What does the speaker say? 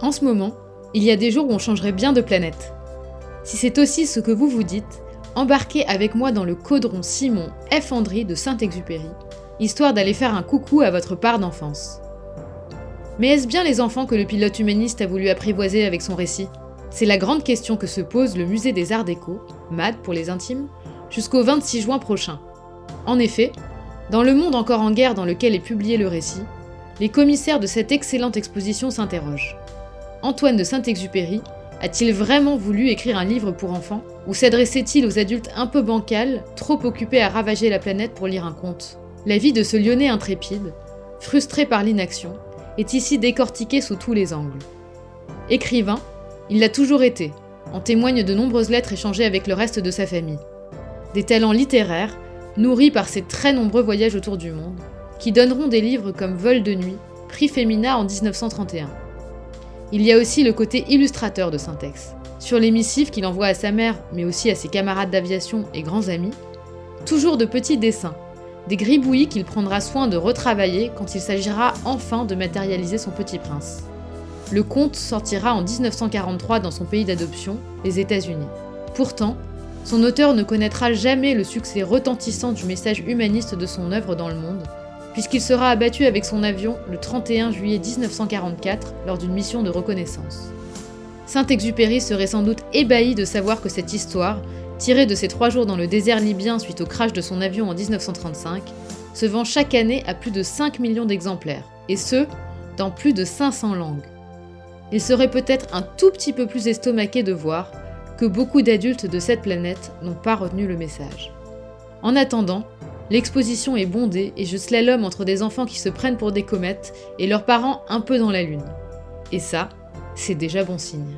En ce moment, il y a des jours où on changerait bien de planète. Si c'est aussi ce que vous vous dites, embarquez avec moi dans le caudron Simon F. Andry de Saint-Exupéry, histoire d'aller faire un coucou à votre part d'enfance. Mais est-ce bien les enfants que le pilote humaniste a voulu apprivoiser avec son récit? C'est la grande question que se pose le musée des Arts Déco, MAD pour les intimes, jusqu'au 26 juin prochain. En effet, dans le monde encore en guerre dans lequel est publié le récit, les commissaires de cette excellente exposition s'interrogent. Antoine de Saint-Exupéry a-t-il vraiment voulu écrire un livre pour enfants Ou s'adressait-il aux adultes un peu bancals, trop occupés à ravager la planète pour lire un conte? La vie de ce lyonnais intrépide, frustré par l'inaction, est ici décortiquée sous tous les angles. Écrivain, il l'a toujours été, en témoignent de nombreuses lettres échangées avec le reste de sa famille. Des talents littéraires, nourris par ses très nombreux voyages autour du monde, qui donneront des livres comme Vol de nuit, prix Femina en 1931. Il y a aussi le côté illustrateur de Syntex. Sur les missives qu'il envoie à sa mère, mais aussi à ses camarades d'aviation et grands amis, toujours de petits dessins, des gribouillis qu'il prendra soin de retravailler quand il s'agira enfin de matérialiser son petit prince. Le conte sortira en 1943 dans son pays d'adoption, les États-Unis. Pourtant, son auteur ne connaîtra jamais le succès retentissant du message humaniste de son œuvre dans le monde, puisqu'il sera abattu avec son avion le 31 juillet 1944 lors d'une mission de reconnaissance. Saint-Exupéry serait sans doute ébahi de savoir que cette histoire, tirée de ses trois jours dans le désert libyen suite au crash de son avion en 1935, se vend chaque année à plus de 5 millions d'exemplaires, et ce, dans plus de 500 langues. Il serait peut-être un tout petit peu plus estomaqué de voir que beaucoup d'adultes de cette planète n'ont pas retenu le message. En attendant, L'exposition est bondée et je slalom entre des enfants qui se prennent pour des comètes et leurs parents un peu dans la lune. Et ça, c'est déjà bon signe.